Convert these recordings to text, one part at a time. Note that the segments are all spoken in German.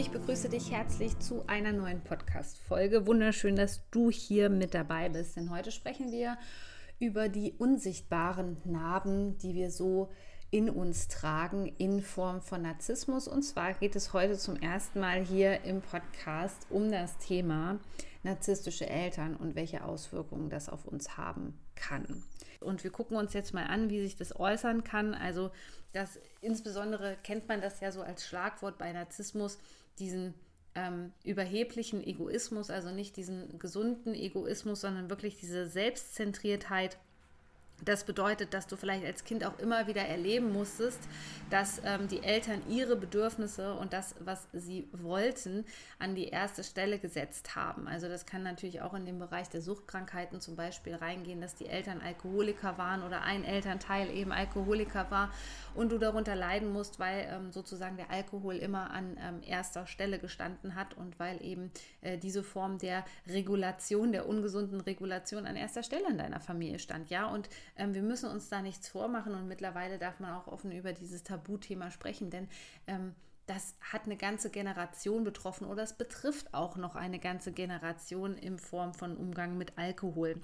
Ich begrüße dich herzlich zu einer neuen Podcast-Folge. Wunderschön, dass du hier mit dabei bist, denn heute sprechen wir über die unsichtbaren Narben, die wir so in uns tragen in Form von Narzissmus. Und zwar geht es heute zum ersten Mal hier im Podcast um das Thema narzisstische Eltern und welche Auswirkungen das auf uns haben kann. Und wir gucken uns jetzt mal an, wie sich das äußern kann. Also das insbesondere kennt man das ja so als Schlagwort bei Narzissmus, diesen ähm, überheblichen Egoismus, also nicht diesen gesunden Egoismus, sondern wirklich diese Selbstzentriertheit das bedeutet, dass du vielleicht als Kind auch immer wieder erleben musstest, dass ähm, die Eltern ihre Bedürfnisse und das, was sie wollten, an die erste Stelle gesetzt haben. Also das kann natürlich auch in den Bereich der Suchtkrankheiten zum Beispiel reingehen, dass die Eltern Alkoholiker waren oder ein Elternteil eben Alkoholiker war und du darunter leiden musst, weil ähm, sozusagen der Alkohol immer an ähm, erster Stelle gestanden hat und weil eben äh, diese Form der Regulation, der ungesunden Regulation an erster Stelle in deiner Familie stand. Ja, und ähm, wir müssen uns da nichts vormachen und mittlerweile darf man auch offen über dieses Tabuthema sprechen, denn ähm, das hat eine ganze Generation betroffen oder es betrifft auch noch eine ganze Generation in Form von Umgang mit Alkohol.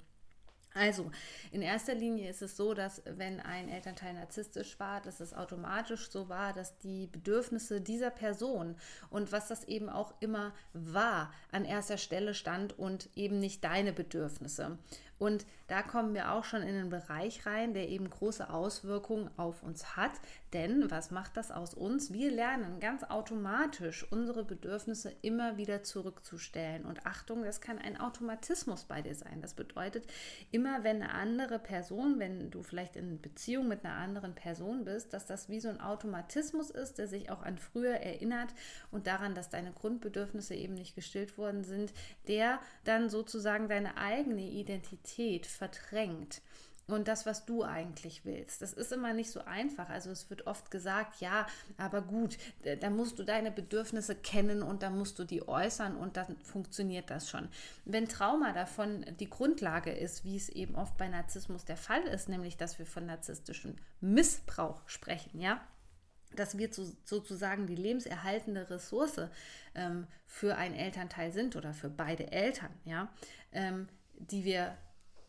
Also, in erster Linie ist es so, dass wenn ein Elternteil narzisstisch war, dass es automatisch so war, dass die Bedürfnisse dieser Person und was das eben auch immer war, an erster Stelle stand und eben nicht deine Bedürfnisse. Und da kommen wir auch schon in einen Bereich rein, der eben große Auswirkungen auf uns hat. Denn was macht das aus uns? Wir lernen ganz automatisch unsere Bedürfnisse immer wieder zurückzustellen. Und Achtung, das kann ein Automatismus bei dir sein. Das bedeutet, immer wenn eine andere Person, wenn du vielleicht in Beziehung mit einer anderen Person bist, dass das wie so ein Automatismus ist, der sich auch an früher erinnert und daran, dass deine Grundbedürfnisse eben nicht gestillt worden sind, der dann sozusagen deine eigene Identität Realität verdrängt und das, was du eigentlich willst. Das ist immer nicht so einfach. Also es wird oft gesagt, ja, aber gut, da musst du deine Bedürfnisse kennen und da musst du die äußern und dann funktioniert das schon. Wenn Trauma davon die Grundlage ist, wie es eben oft bei Narzissmus der Fall ist, nämlich dass wir von narzisstischem Missbrauch sprechen, ja, dass wir zu, sozusagen die lebenserhaltende Ressource ähm, für ein Elternteil sind oder für beide Eltern, ja, ähm, die wir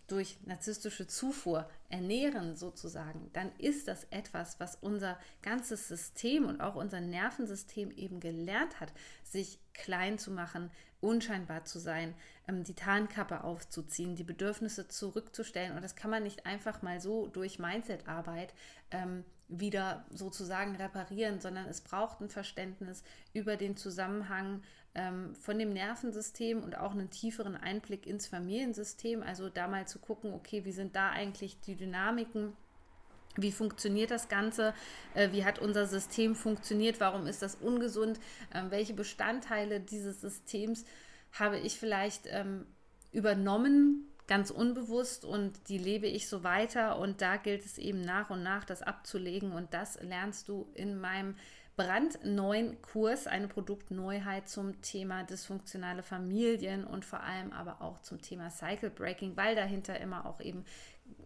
durch narzisstische Zufuhr ernähren sozusagen, dann ist das etwas, was unser ganzes System und auch unser Nervensystem eben gelernt hat, sich klein zu machen, unscheinbar zu sein, ähm, die Tarnkappe aufzuziehen, die Bedürfnisse zurückzustellen. Und das kann man nicht einfach mal so durch Mindset-Arbeit ähm, wieder sozusagen reparieren, sondern es braucht ein Verständnis über den Zusammenhang ähm, von dem Nervensystem und auch einen tieferen Einblick ins Familiensystem. Also da mal zu gucken, okay, wie sind da eigentlich die Dynamiken? Wie funktioniert das Ganze? Äh, wie hat unser System funktioniert? Warum ist das ungesund? Ähm, welche Bestandteile dieses Systems habe ich vielleicht ähm, übernommen, ganz unbewusst und die lebe ich so weiter und da gilt es eben nach und nach das abzulegen und das lernst du in meinem brandneuen Kurs, eine Produktneuheit zum Thema dysfunktionale Familien und vor allem aber auch zum Thema Cycle Breaking, weil dahinter immer auch eben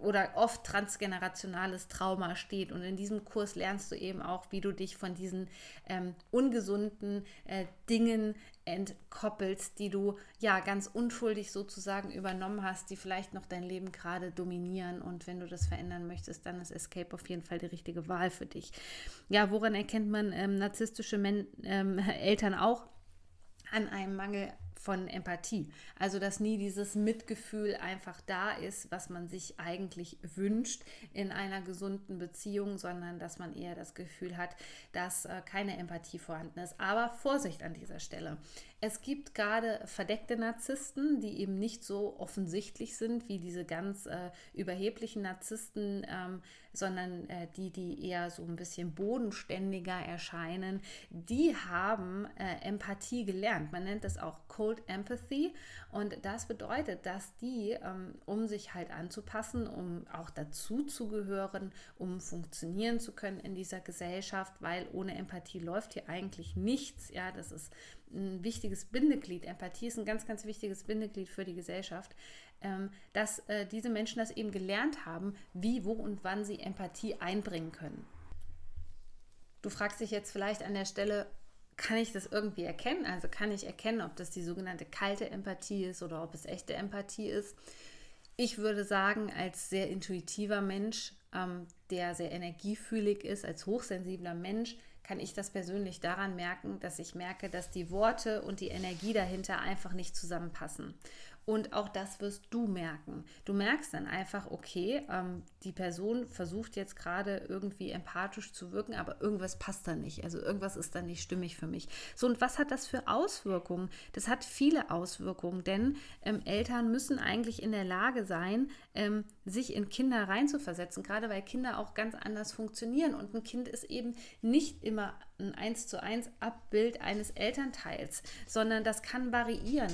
oder oft transgenerationales Trauma steht. Und in diesem Kurs lernst du eben auch, wie du dich von diesen ähm, ungesunden äh, Dingen entkoppelst, die du ja ganz unschuldig sozusagen übernommen hast, die vielleicht noch dein Leben gerade dominieren. Und wenn du das verändern möchtest, dann ist Escape auf jeden Fall die richtige Wahl für dich. Ja, woran erkennt man ähm, narzisstische Men ähm, Eltern auch? An einem Mangel von Empathie. Also, dass nie dieses Mitgefühl einfach da ist, was man sich eigentlich wünscht in einer gesunden Beziehung, sondern dass man eher das Gefühl hat, dass äh, keine Empathie vorhanden ist. Aber Vorsicht an dieser Stelle. Es gibt gerade verdeckte Narzissten, die eben nicht so offensichtlich sind wie diese ganz äh, überheblichen Narzissten, ähm, sondern äh, die, die eher so ein bisschen bodenständiger erscheinen. Die haben äh, Empathie gelernt. Man nennt das auch Cold Empathy und das bedeutet, dass die, ähm, um sich halt anzupassen, um auch dazu zu gehören, um funktionieren zu können in dieser Gesellschaft, weil ohne Empathie läuft hier eigentlich nichts. Ja, das ist ein wichtiges Bindeglied. Empathie ist ein ganz, ganz wichtiges Bindeglied für die Gesellschaft, ähm, dass äh, diese Menschen das eben gelernt haben, wie, wo und wann sie Empathie einbringen können. Du fragst dich jetzt vielleicht an der Stelle, kann ich das irgendwie erkennen? Also kann ich erkennen, ob das die sogenannte kalte Empathie ist oder ob es echte Empathie ist? Ich würde sagen, als sehr intuitiver Mensch, ähm, der sehr energiefühlig ist, als hochsensibler Mensch, kann ich das persönlich daran merken, dass ich merke, dass die Worte und die Energie dahinter einfach nicht zusammenpassen. Und auch das wirst du merken. Du merkst dann einfach, okay, ähm, die Person versucht jetzt gerade irgendwie empathisch zu wirken, aber irgendwas passt da nicht. Also irgendwas ist da nicht stimmig für mich. So, und was hat das für Auswirkungen? Das hat viele Auswirkungen, denn ähm, Eltern müssen eigentlich in der Lage sein, ähm, sich in Kinder reinzuversetzen, gerade weil Kinder auch ganz anders funktionieren. Und ein Kind ist eben nicht immer ein eins zu eins Abbild eines Elternteils, sondern das kann variieren.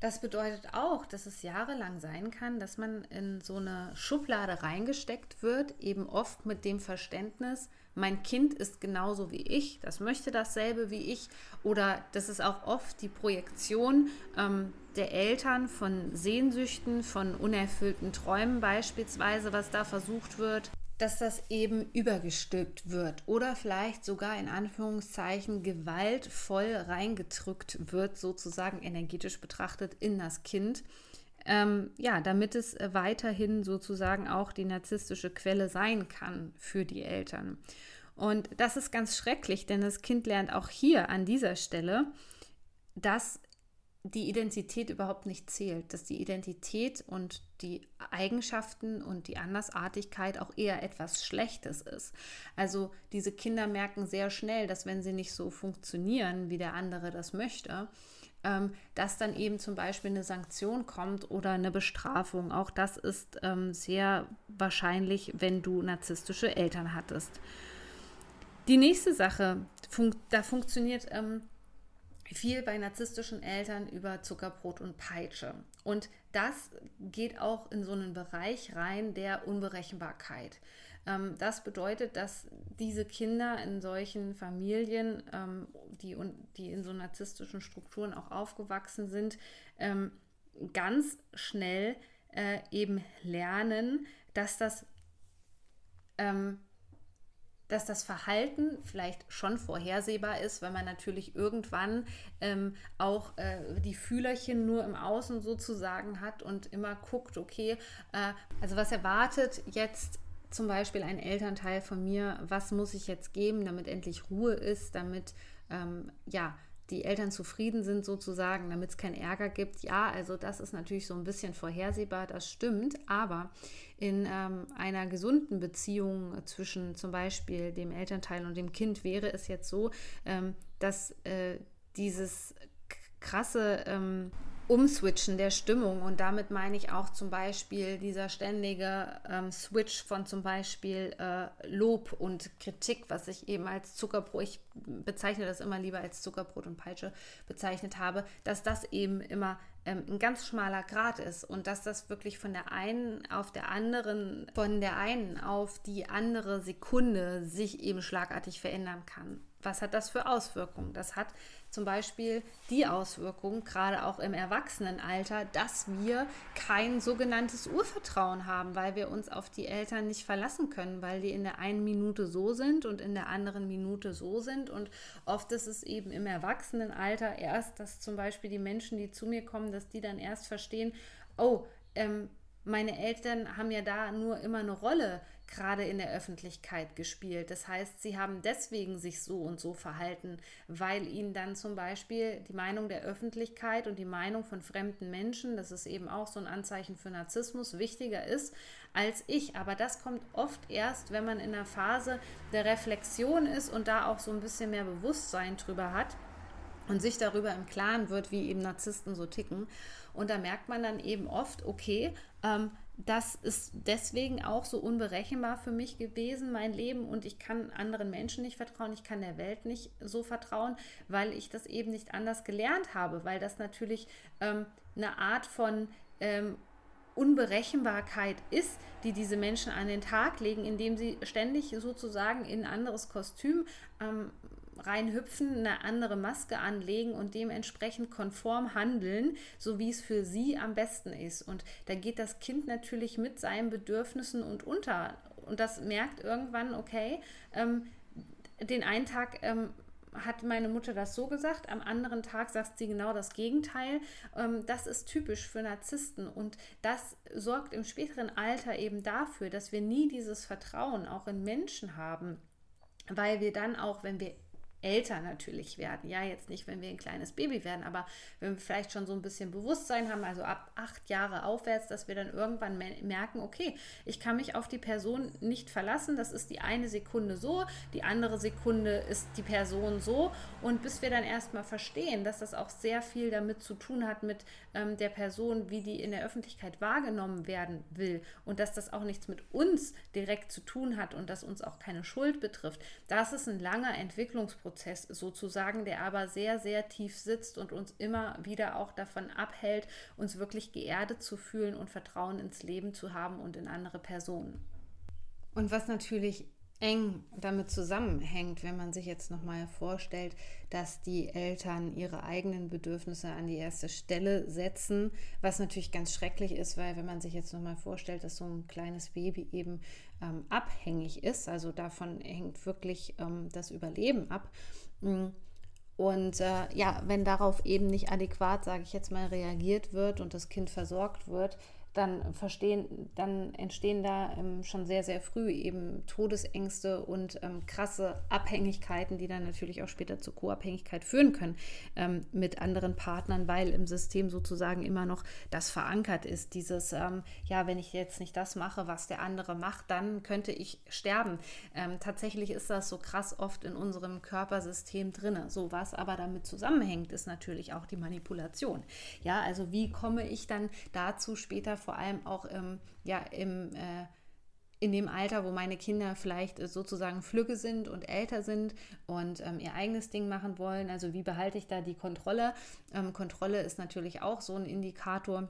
Das bedeutet auch, dass es jahrelang sein kann, dass man in so eine Schublade reingesteckt wird, eben oft mit dem Verständnis, mein Kind ist genauso wie ich, das möchte dasselbe wie ich. Oder das ist auch oft die Projektion ähm, der Eltern von Sehnsüchten, von unerfüllten Träumen beispielsweise, was da versucht wird dass das eben übergestülpt wird oder vielleicht sogar in Anführungszeichen gewaltvoll reingedrückt wird, sozusagen energetisch betrachtet in das Kind. Ähm, ja, damit es weiterhin sozusagen auch die narzisstische Quelle sein kann für die Eltern. Und das ist ganz schrecklich, denn das Kind lernt auch hier an dieser Stelle, dass die Identität überhaupt nicht zählt, dass die Identität und die Eigenschaften und die Andersartigkeit auch eher etwas Schlechtes ist. Also diese Kinder merken sehr schnell, dass wenn sie nicht so funktionieren, wie der andere das möchte, ähm, dass dann eben zum Beispiel eine Sanktion kommt oder eine Bestrafung. Auch das ist ähm, sehr wahrscheinlich, wenn du narzisstische Eltern hattest. Die nächste Sache, da funktioniert ähm, viel bei narzisstischen Eltern über Zuckerbrot und Peitsche. Und das geht auch in so einen Bereich rein der Unberechenbarkeit. Ähm, das bedeutet, dass diese Kinder in solchen Familien, ähm, die, die in so narzisstischen Strukturen auch aufgewachsen sind, ähm, ganz schnell äh, eben lernen, dass das dass das Verhalten vielleicht schon vorhersehbar ist, weil man natürlich irgendwann ähm, auch äh, die Fühlerchen nur im Außen sozusagen hat und immer guckt, okay, äh, also was erwartet jetzt zum Beispiel ein Elternteil von mir, was muss ich jetzt geben, damit endlich Ruhe ist, damit ähm, ja die Eltern zufrieden sind sozusagen, damit es keinen Ärger gibt. Ja, also das ist natürlich so ein bisschen vorhersehbar, das stimmt, aber in ähm, einer gesunden Beziehung zwischen zum Beispiel dem Elternteil und dem Kind wäre es jetzt so, ähm, dass äh, dieses krasse ähm, Umswitchen der Stimmung und damit meine ich auch zum Beispiel dieser ständige ähm, Switch von zum Beispiel äh, Lob und Kritik, was ich eben als Zuckerbrot, ich bezeichne das immer lieber als Zuckerbrot und Peitsche bezeichnet habe, dass das eben immer ähm, ein ganz schmaler Grad ist und dass das wirklich von der einen auf der anderen, von der einen auf die andere Sekunde sich eben schlagartig verändern kann. Was hat das für Auswirkungen? Das hat zum Beispiel die Auswirkung, gerade auch im Erwachsenenalter, dass wir kein sogenanntes Urvertrauen haben, weil wir uns auf die Eltern nicht verlassen können, weil die in der einen Minute so sind und in der anderen Minute so sind. Und oft ist es eben im Erwachsenenalter erst, dass zum Beispiel die Menschen, die zu mir kommen, dass die dann erst verstehen, oh, ähm, meine Eltern haben ja da nur immer eine Rolle gerade in der Öffentlichkeit gespielt. Das heißt, sie haben deswegen sich so und so verhalten, weil ihnen dann zum Beispiel die Meinung der Öffentlichkeit und die Meinung von fremden Menschen, das ist eben auch so ein Anzeichen für Narzissmus, wichtiger ist als ich. Aber das kommt oft erst, wenn man in der Phase der Reflexion ist und da auch so ein bisschen mehr Bewusstsein drüber hat und sich darüber im Klaren wird, wie eben Narzissten so ticken. Und da merkt man dann eben oft, okay, ähm, das ist deswegen auch so unberechenbar für mich gewesen, mein Leben. Und ich kann anderen Menschen nicht vertrauen, ich kann der Welt nicht so vertrauen, weil ich das eben nicht anders gelernt habe, weil das natürlich ähm, eine Art von ähm, Unberechenbarkeit ist, die diese Menschen an den Tag legen, indem sie ständig sozusagen in ein anderes Kostüm ähm, reinhüpfen, eine andere Maske anlegen und dementsprechend konform handeln, so wie es für sie am besten ist. Und da geht das Kind natürlich mit seinen Bedürfnissen und unter. Und das merkt irgendwann, okay, ähm, den einen Tag ähm, hat meine Mutter das so gesagt, am anderen Tag sagt sie genau das Gegenteil. Ähm, das ist typisch für Narzissten und das sorgt im späteren Alter eben dafür, dass wir nie dieses Vertrauen auch in Menschen haben, weil wir dann auch, wenn wir älter natürlich werden. Ja, jetzt nicht, wenn wir ein kleines Baby werden, aber wenn wir vielleicht schon so ein bisschen Bewusstsein haben, also ab acht Jahre aufwärts, dass wir dann irgendwann merken, okay, ich kann mich auf die Person nicht verlassen. Das ist die eine Sekunde so, die andere Sekunde ist die Person so. Und bis wir dann erstmal verstehen, dass das auch sehr viel damit zu tun hat mit ähm, der Person, wie die in der Öffentlichkeit wahrgenommen werden will und dass das auch nichts mit uns direkt zu tun hat und dass uns auch keine Schuld betrifft. Das ist ein langer Entwicklungsprozess Prozess sozusagen, der aber sehr, sehr tief sitzt und uns immer wieder auch davon abhält, uns wirklich geerdet zu fühlen und Vertrauen ins Leben zu haben und in andere Personen. Und was natürlich eng damit zusammenhängt, wenn man sich jetzt nochmal vorstellt, dass die Eltern ihre eigenen Bedürfnisse an die erste Stelle setzen, was natürlich ganz schrecklich ist, weil wenn man sich jetzt nochmal vorstellt, dass so ein kleines Baby eben ähm, abhängig ist, also davon hängt wirklich ähm, das Überleben ab. Mm. Und äh, ja, wenn darauf eben nicht adäquat, sage ich jetzt mal, reagiert wird und das Kind versorgt wird, dann verstehen, dann entstehen da ähm, schon sehr, sehr früh eben Todesängste und ähm, krasse Abhängigkeiten, die dann natürlich auch später zur Co-Abhängigkeit führen können ähm, mit anderen Partnern, weil im System sozusagen immer noch das verankert ist. Dieses, ähm, ja, wenn ich jetzt nicht das mache, was der andere macht, dann könnte ich sterben. Ähm, tatsächlich ist das so krass oft in unserem Körpersystem drin. So was aber damit zusammenhängt, ist natürlich auch die Manipulation. Ja, also wie komme ich dann dazu später vor allem auch im, ja, im, äh, in dem Alter, wo meine Kinder vielleicht äh, sozusagen Flügge sind und älter sind und ähm, ihr eigenes Ding machen wollen. Also wie behalte ich da die Kontrolle? Ähm, Kontrolle ist natürlich auch so ein Indikator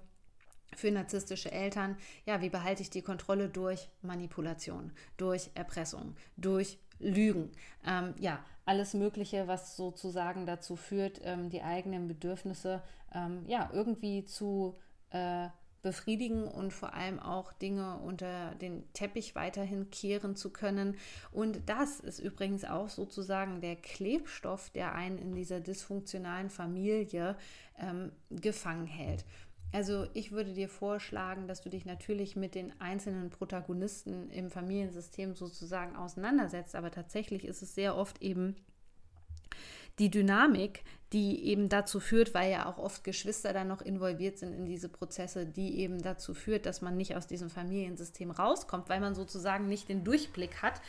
für narzisstische Eltern. Ja, wie behalte ich die Kontrolle durch Manipulation, durch Erpressung, durch Lügen? Ähm, ja, alles Mögliche, was sozusagen dazu führt, ähm, die eigenen Bedürfnisse ähm, ja irgendwie zu äh, befriedigen und vor allem auch Dinge unter den Teppich weiterhin kehren zu können. Und das ist übrigens auch sozusagen der Klebstoff, der einen in dieser dysfunktionalen Familie ähm, gefangen hält. Also ich würde dir vorschlagen, dass du dich natürlich mit den einzelnen Protagonisten im Familiensystem sozusagen auseinandersetzt, aber tatsächlich ist es sehr oft eben die Dynamik, die eben dazu führt, weil ja auch oft Geschwister dann noch involviert sind in diese Prozesse, die eben dazu führt, dass man nicht aus diesem Familiensystem rauskommt, weil man sozusagen nicht den Durchblick hat.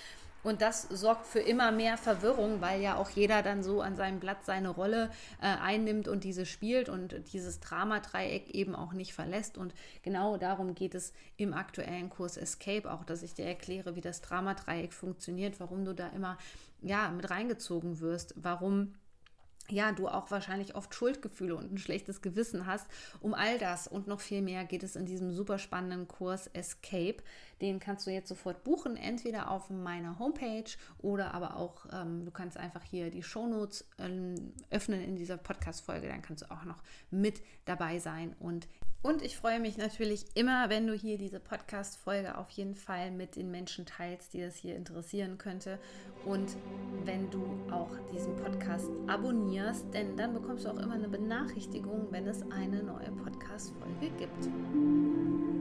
Und das sorgt für immer mehr Verwirrung, weil ja auch jeder dann so an seinem Blatt seine Rolle äh, einnimmt und diese spielt und dieses Dramadreieck eben auch nicht verlässt. Und genau darum geht es im aktuellen Kurs Escape auch, dass ich dir erkläre, wie das Dramadreieck funktioniert, warum du da immer ja mit reingezogen wirst, warum ja, du auch wahrscheinlich oft Schuldgefühle und ein schlechtes Gewissen hast. Um all das und noch viel mehr geht es in diesem super spannenden Kurs Escape. Den kannst du jetzt sofort buchen, entweder auf meiner Homepage oder aber auch, ähm, du kannst einfach hier die Shownotes ähm, öffnen in dieser Podcast-Folge. Dann kannst du auch noch mit dabei sein und und ich freue mich natürlich immer, wenn du hier diese Podcast-Folge auf jeden Fall mit den Menschen teilst, die das hier interessieren könnte. Und wenn du auch diesen Podcast abonnierst, denn dann bekommst du auch immer eine Benachrichtigung, wenn es eine neue Podcast-Folge gibt.